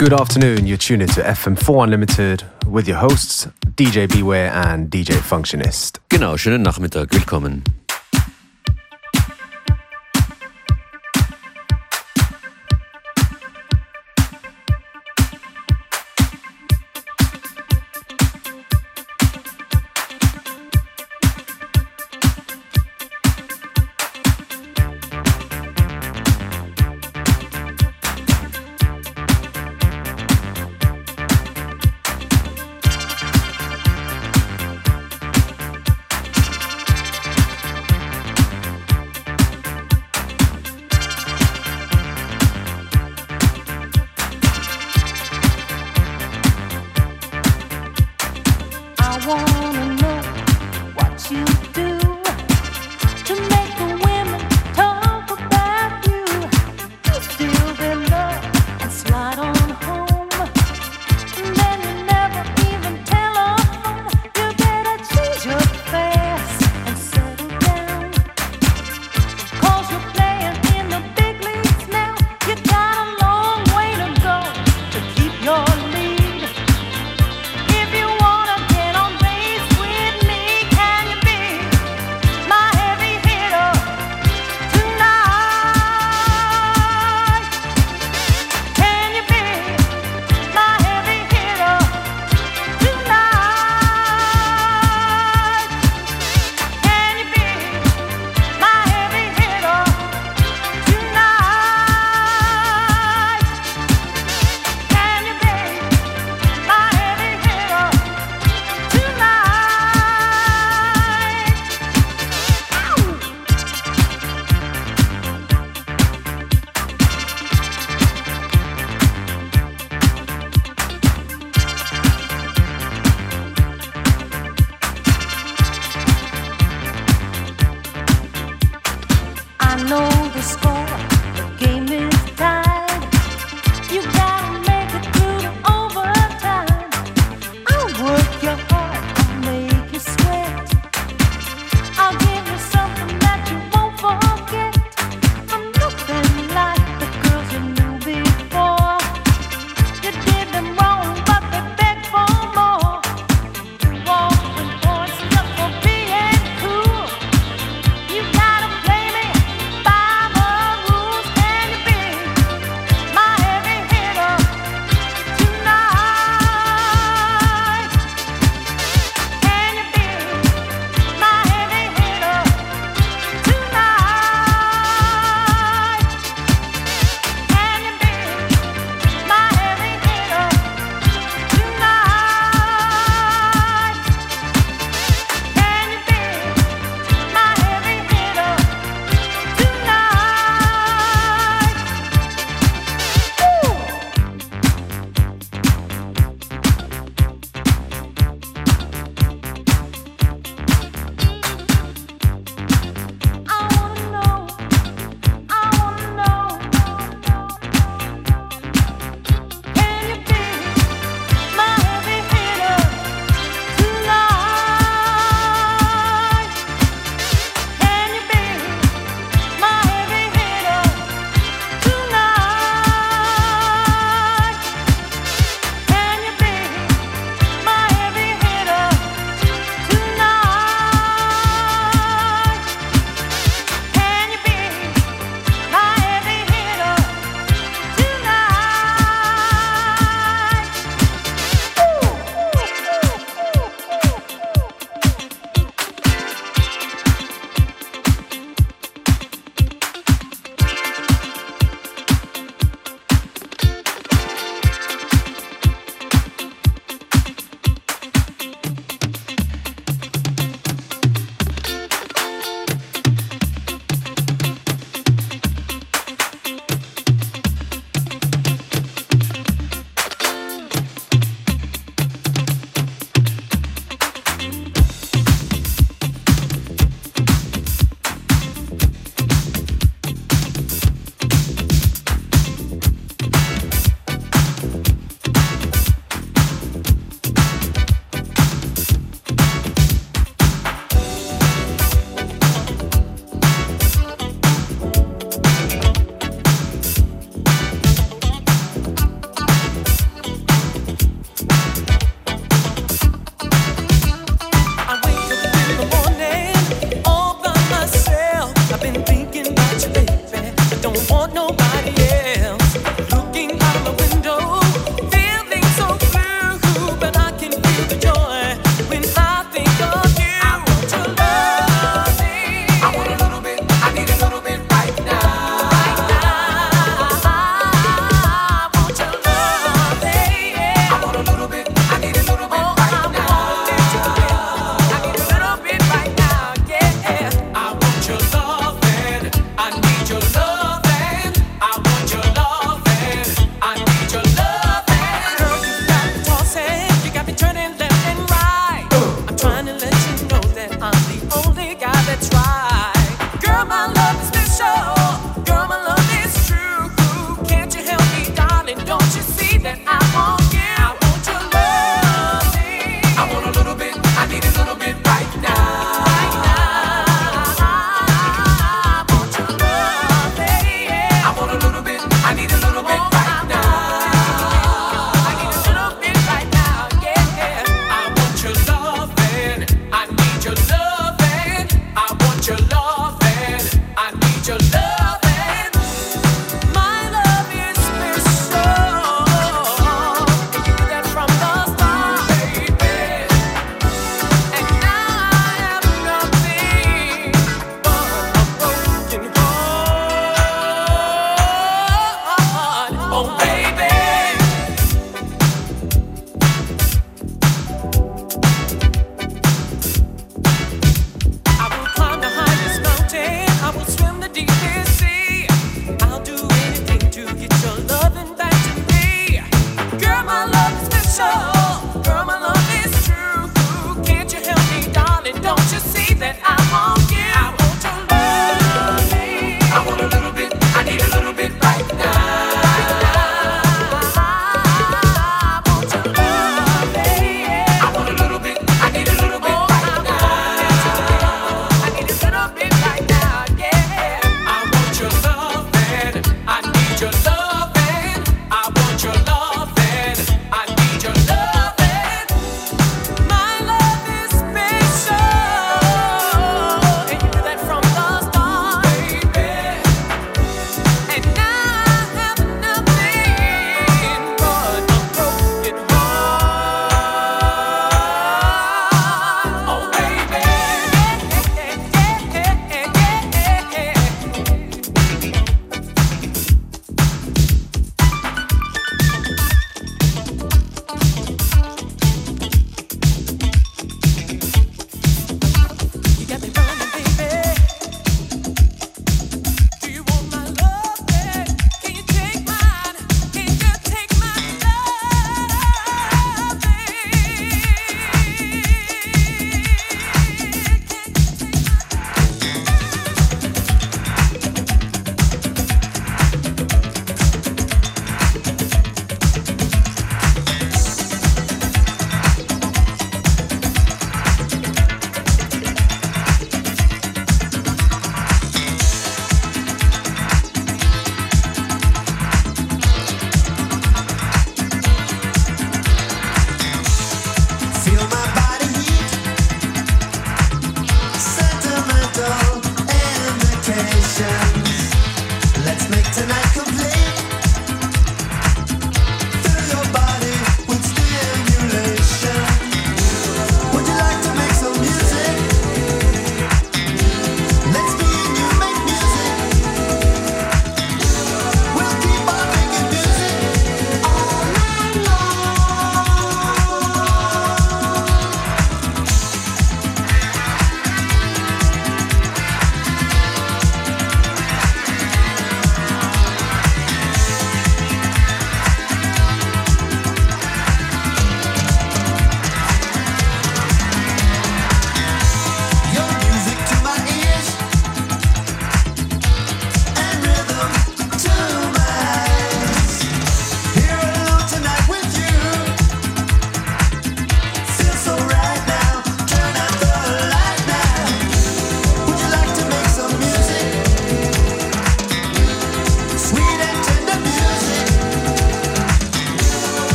Good afternoon. You're tuned into FM4 Unlimited with your hosts DJ Beware and DJ Functionist. Genau, schönen Nachmittag. Willkommen.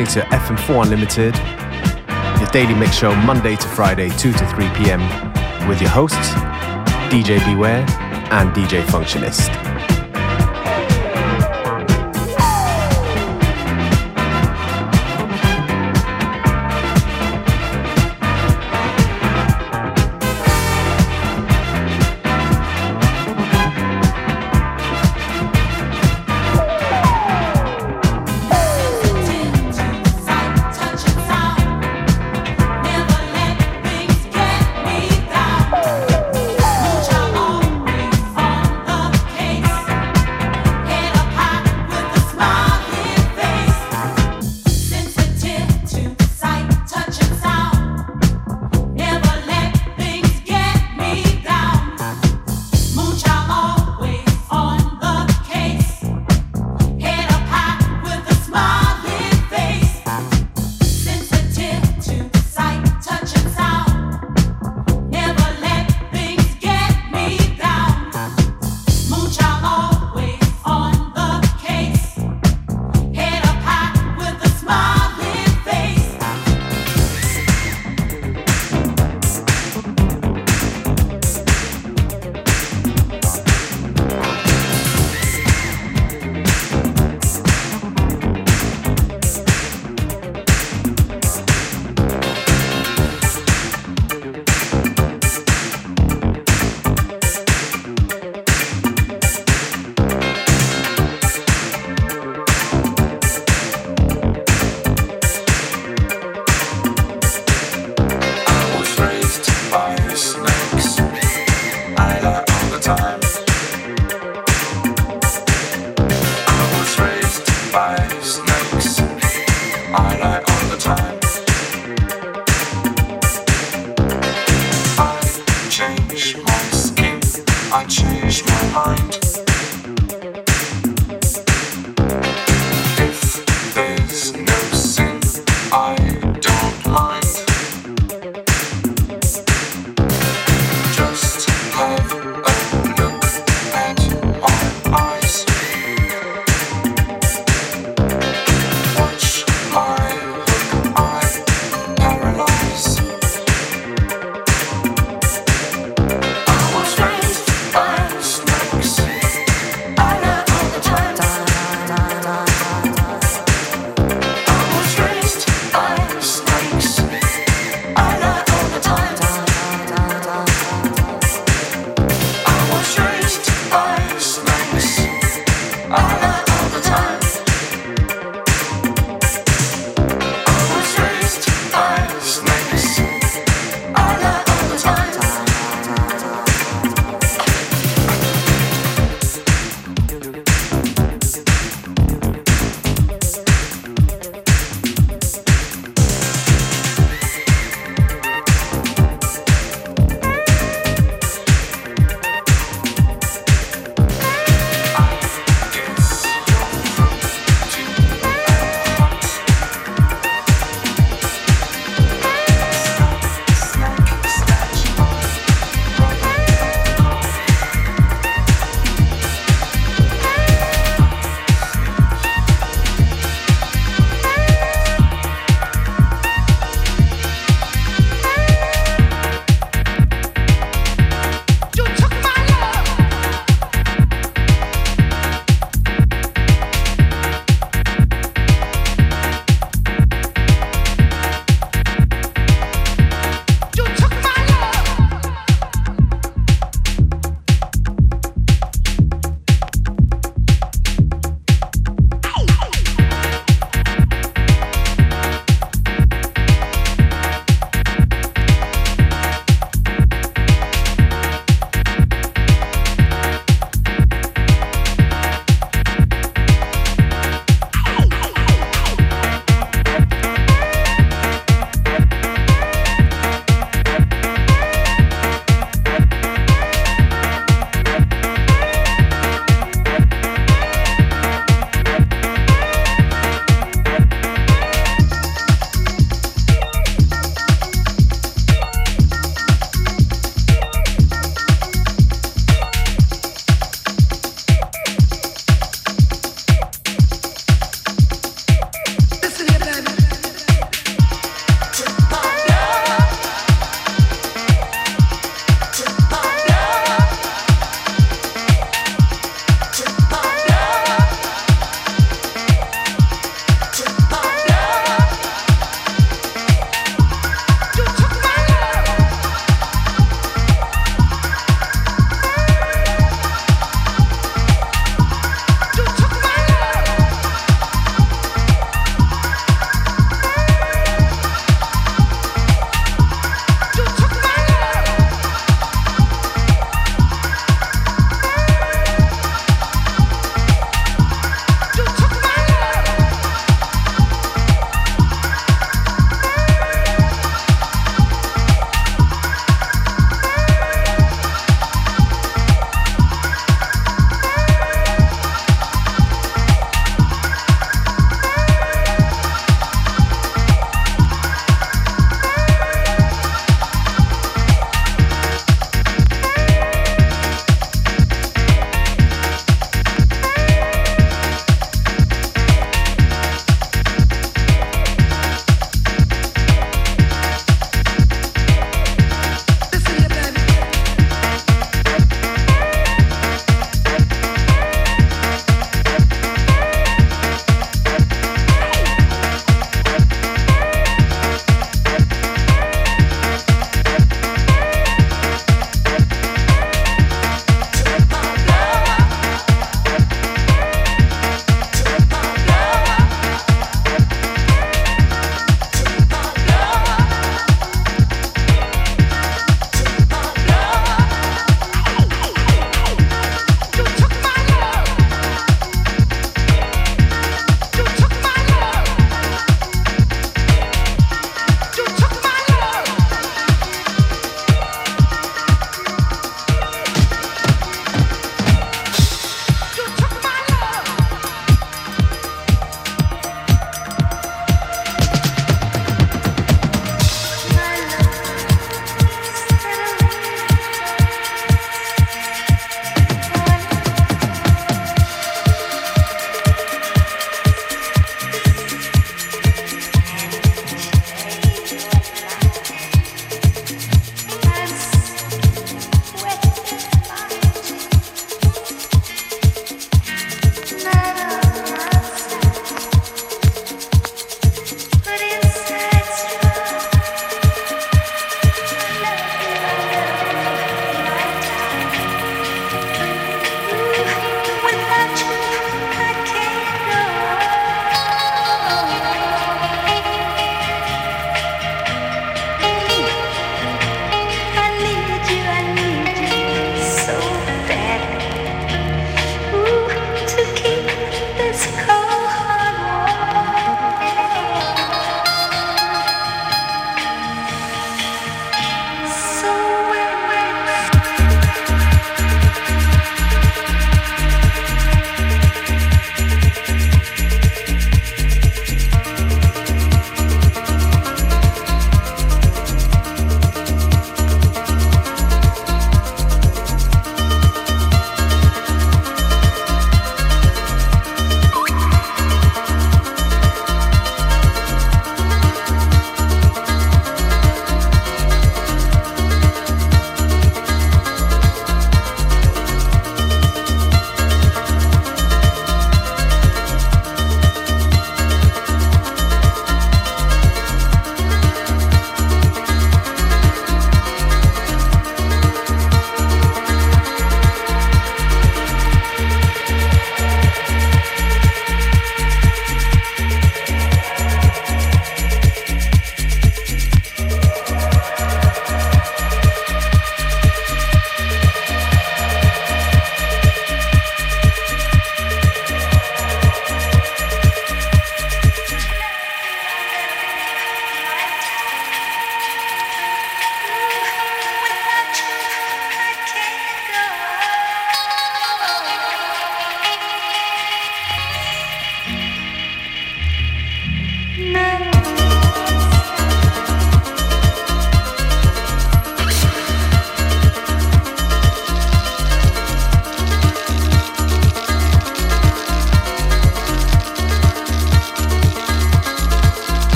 Listening to FM4 Unlimited, your daily mix show Monday to Friday, 2 to 3 p.m. with your hosts, DJ Beware and DJ Functionist.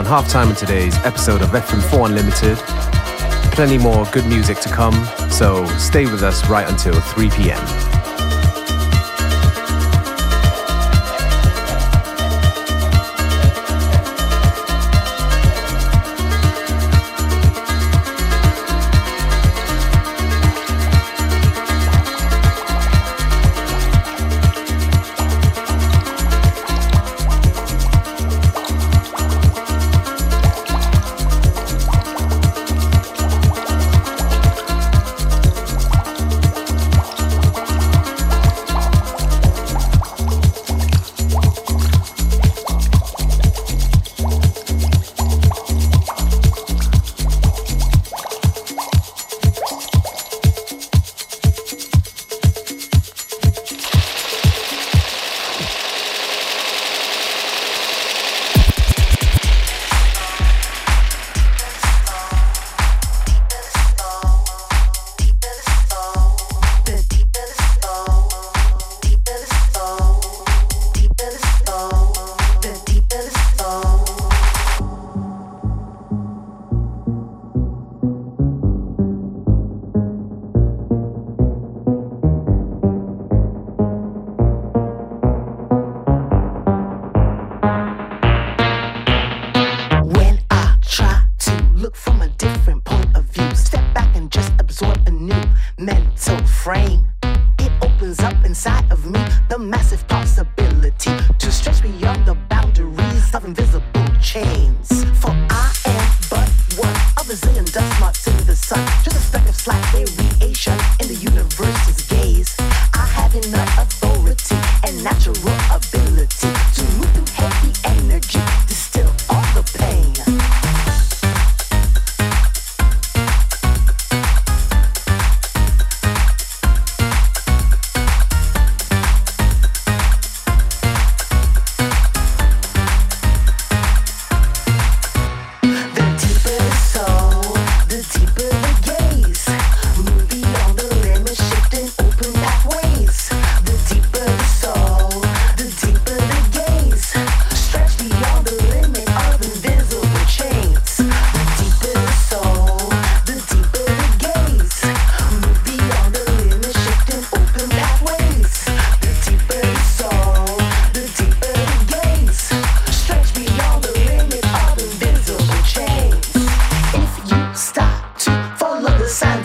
around half time in today's episode of FM4 Unlimited. Plenty more good music to come, so stay with us right until 3 p.m.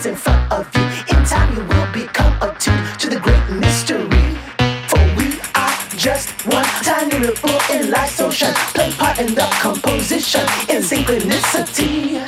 in front of you. In time, you will become attuned to the great mystery. For we are just one tiny little in life, so shine. Play part in the composition in synchronicity.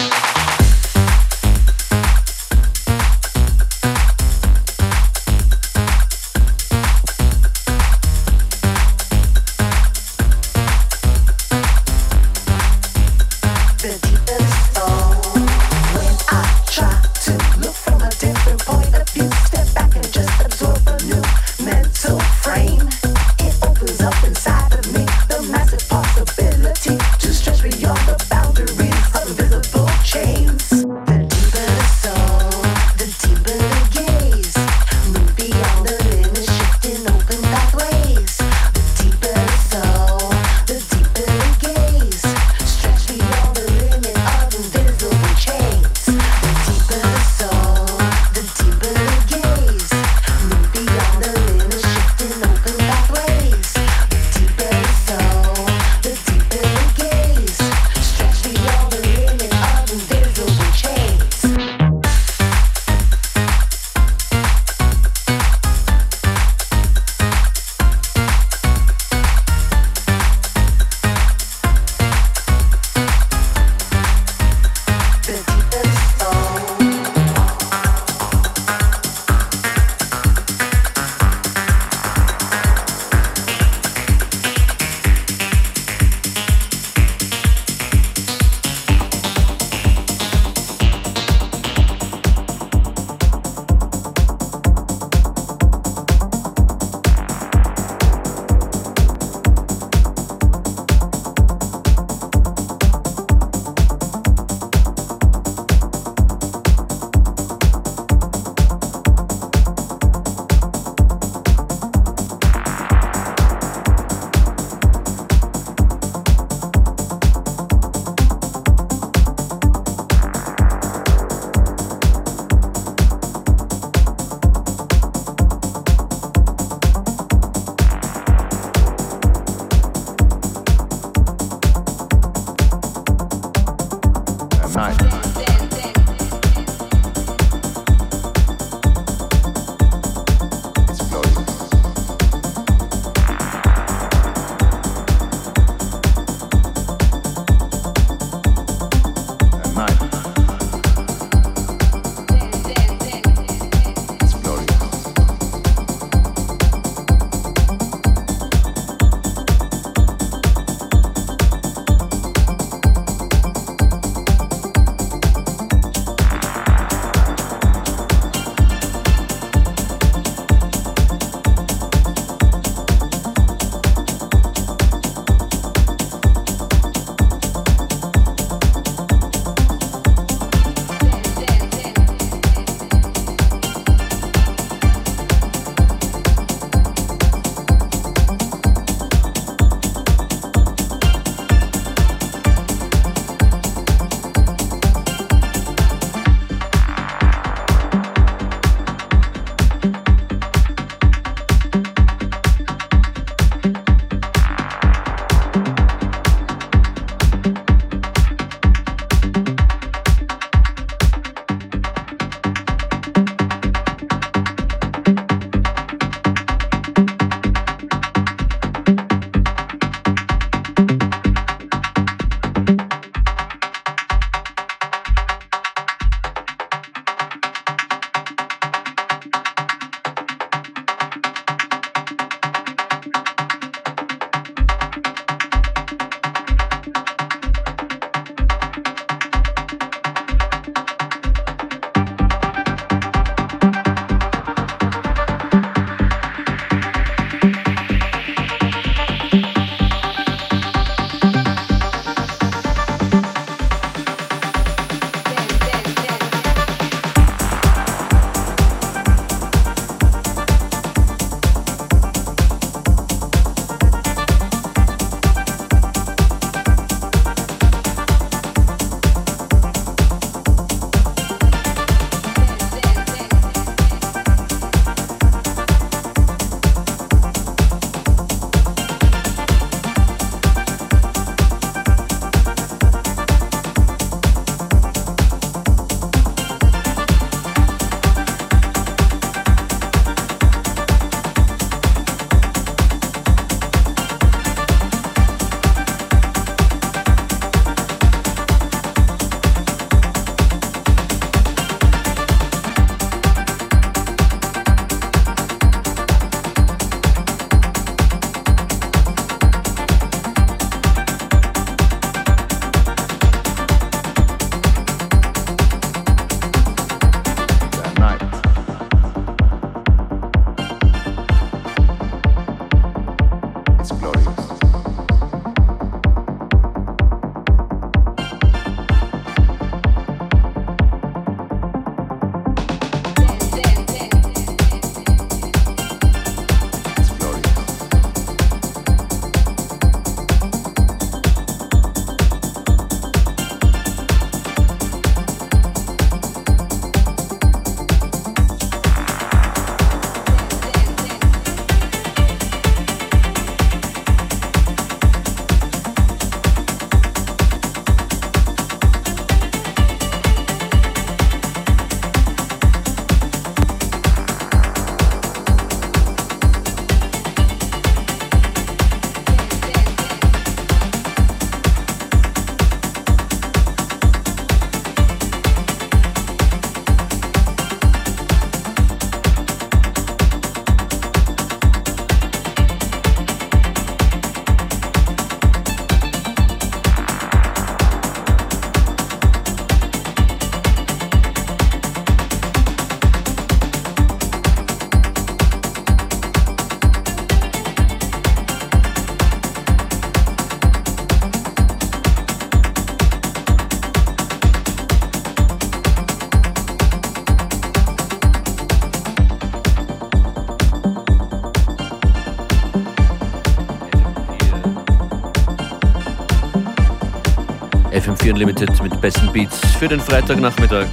Unlimited mit besten Beats für den Freitagnachmittag.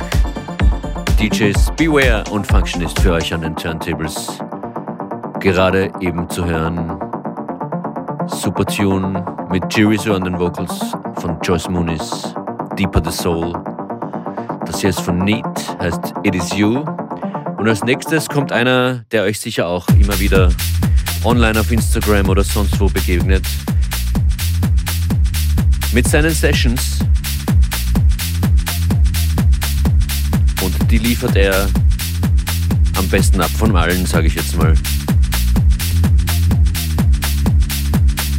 DJs Beware und Functionist für euch an den Turntables. Gerade eben zu hören Super Tune mit Jirizo an den Vocals von Joyce Moonis, Deeper the Soul. Das hier ist von Neat, heißt It Is You. Und als nächstes kommt einer, der euch sicher auch immer wieder online auf Instagram oder sonst wo begegnet. Mit seinen Sessions die liefert er am besten ab von allen, sage ich jetzt mal.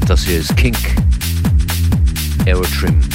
Das hier ist Kink Aerotrim.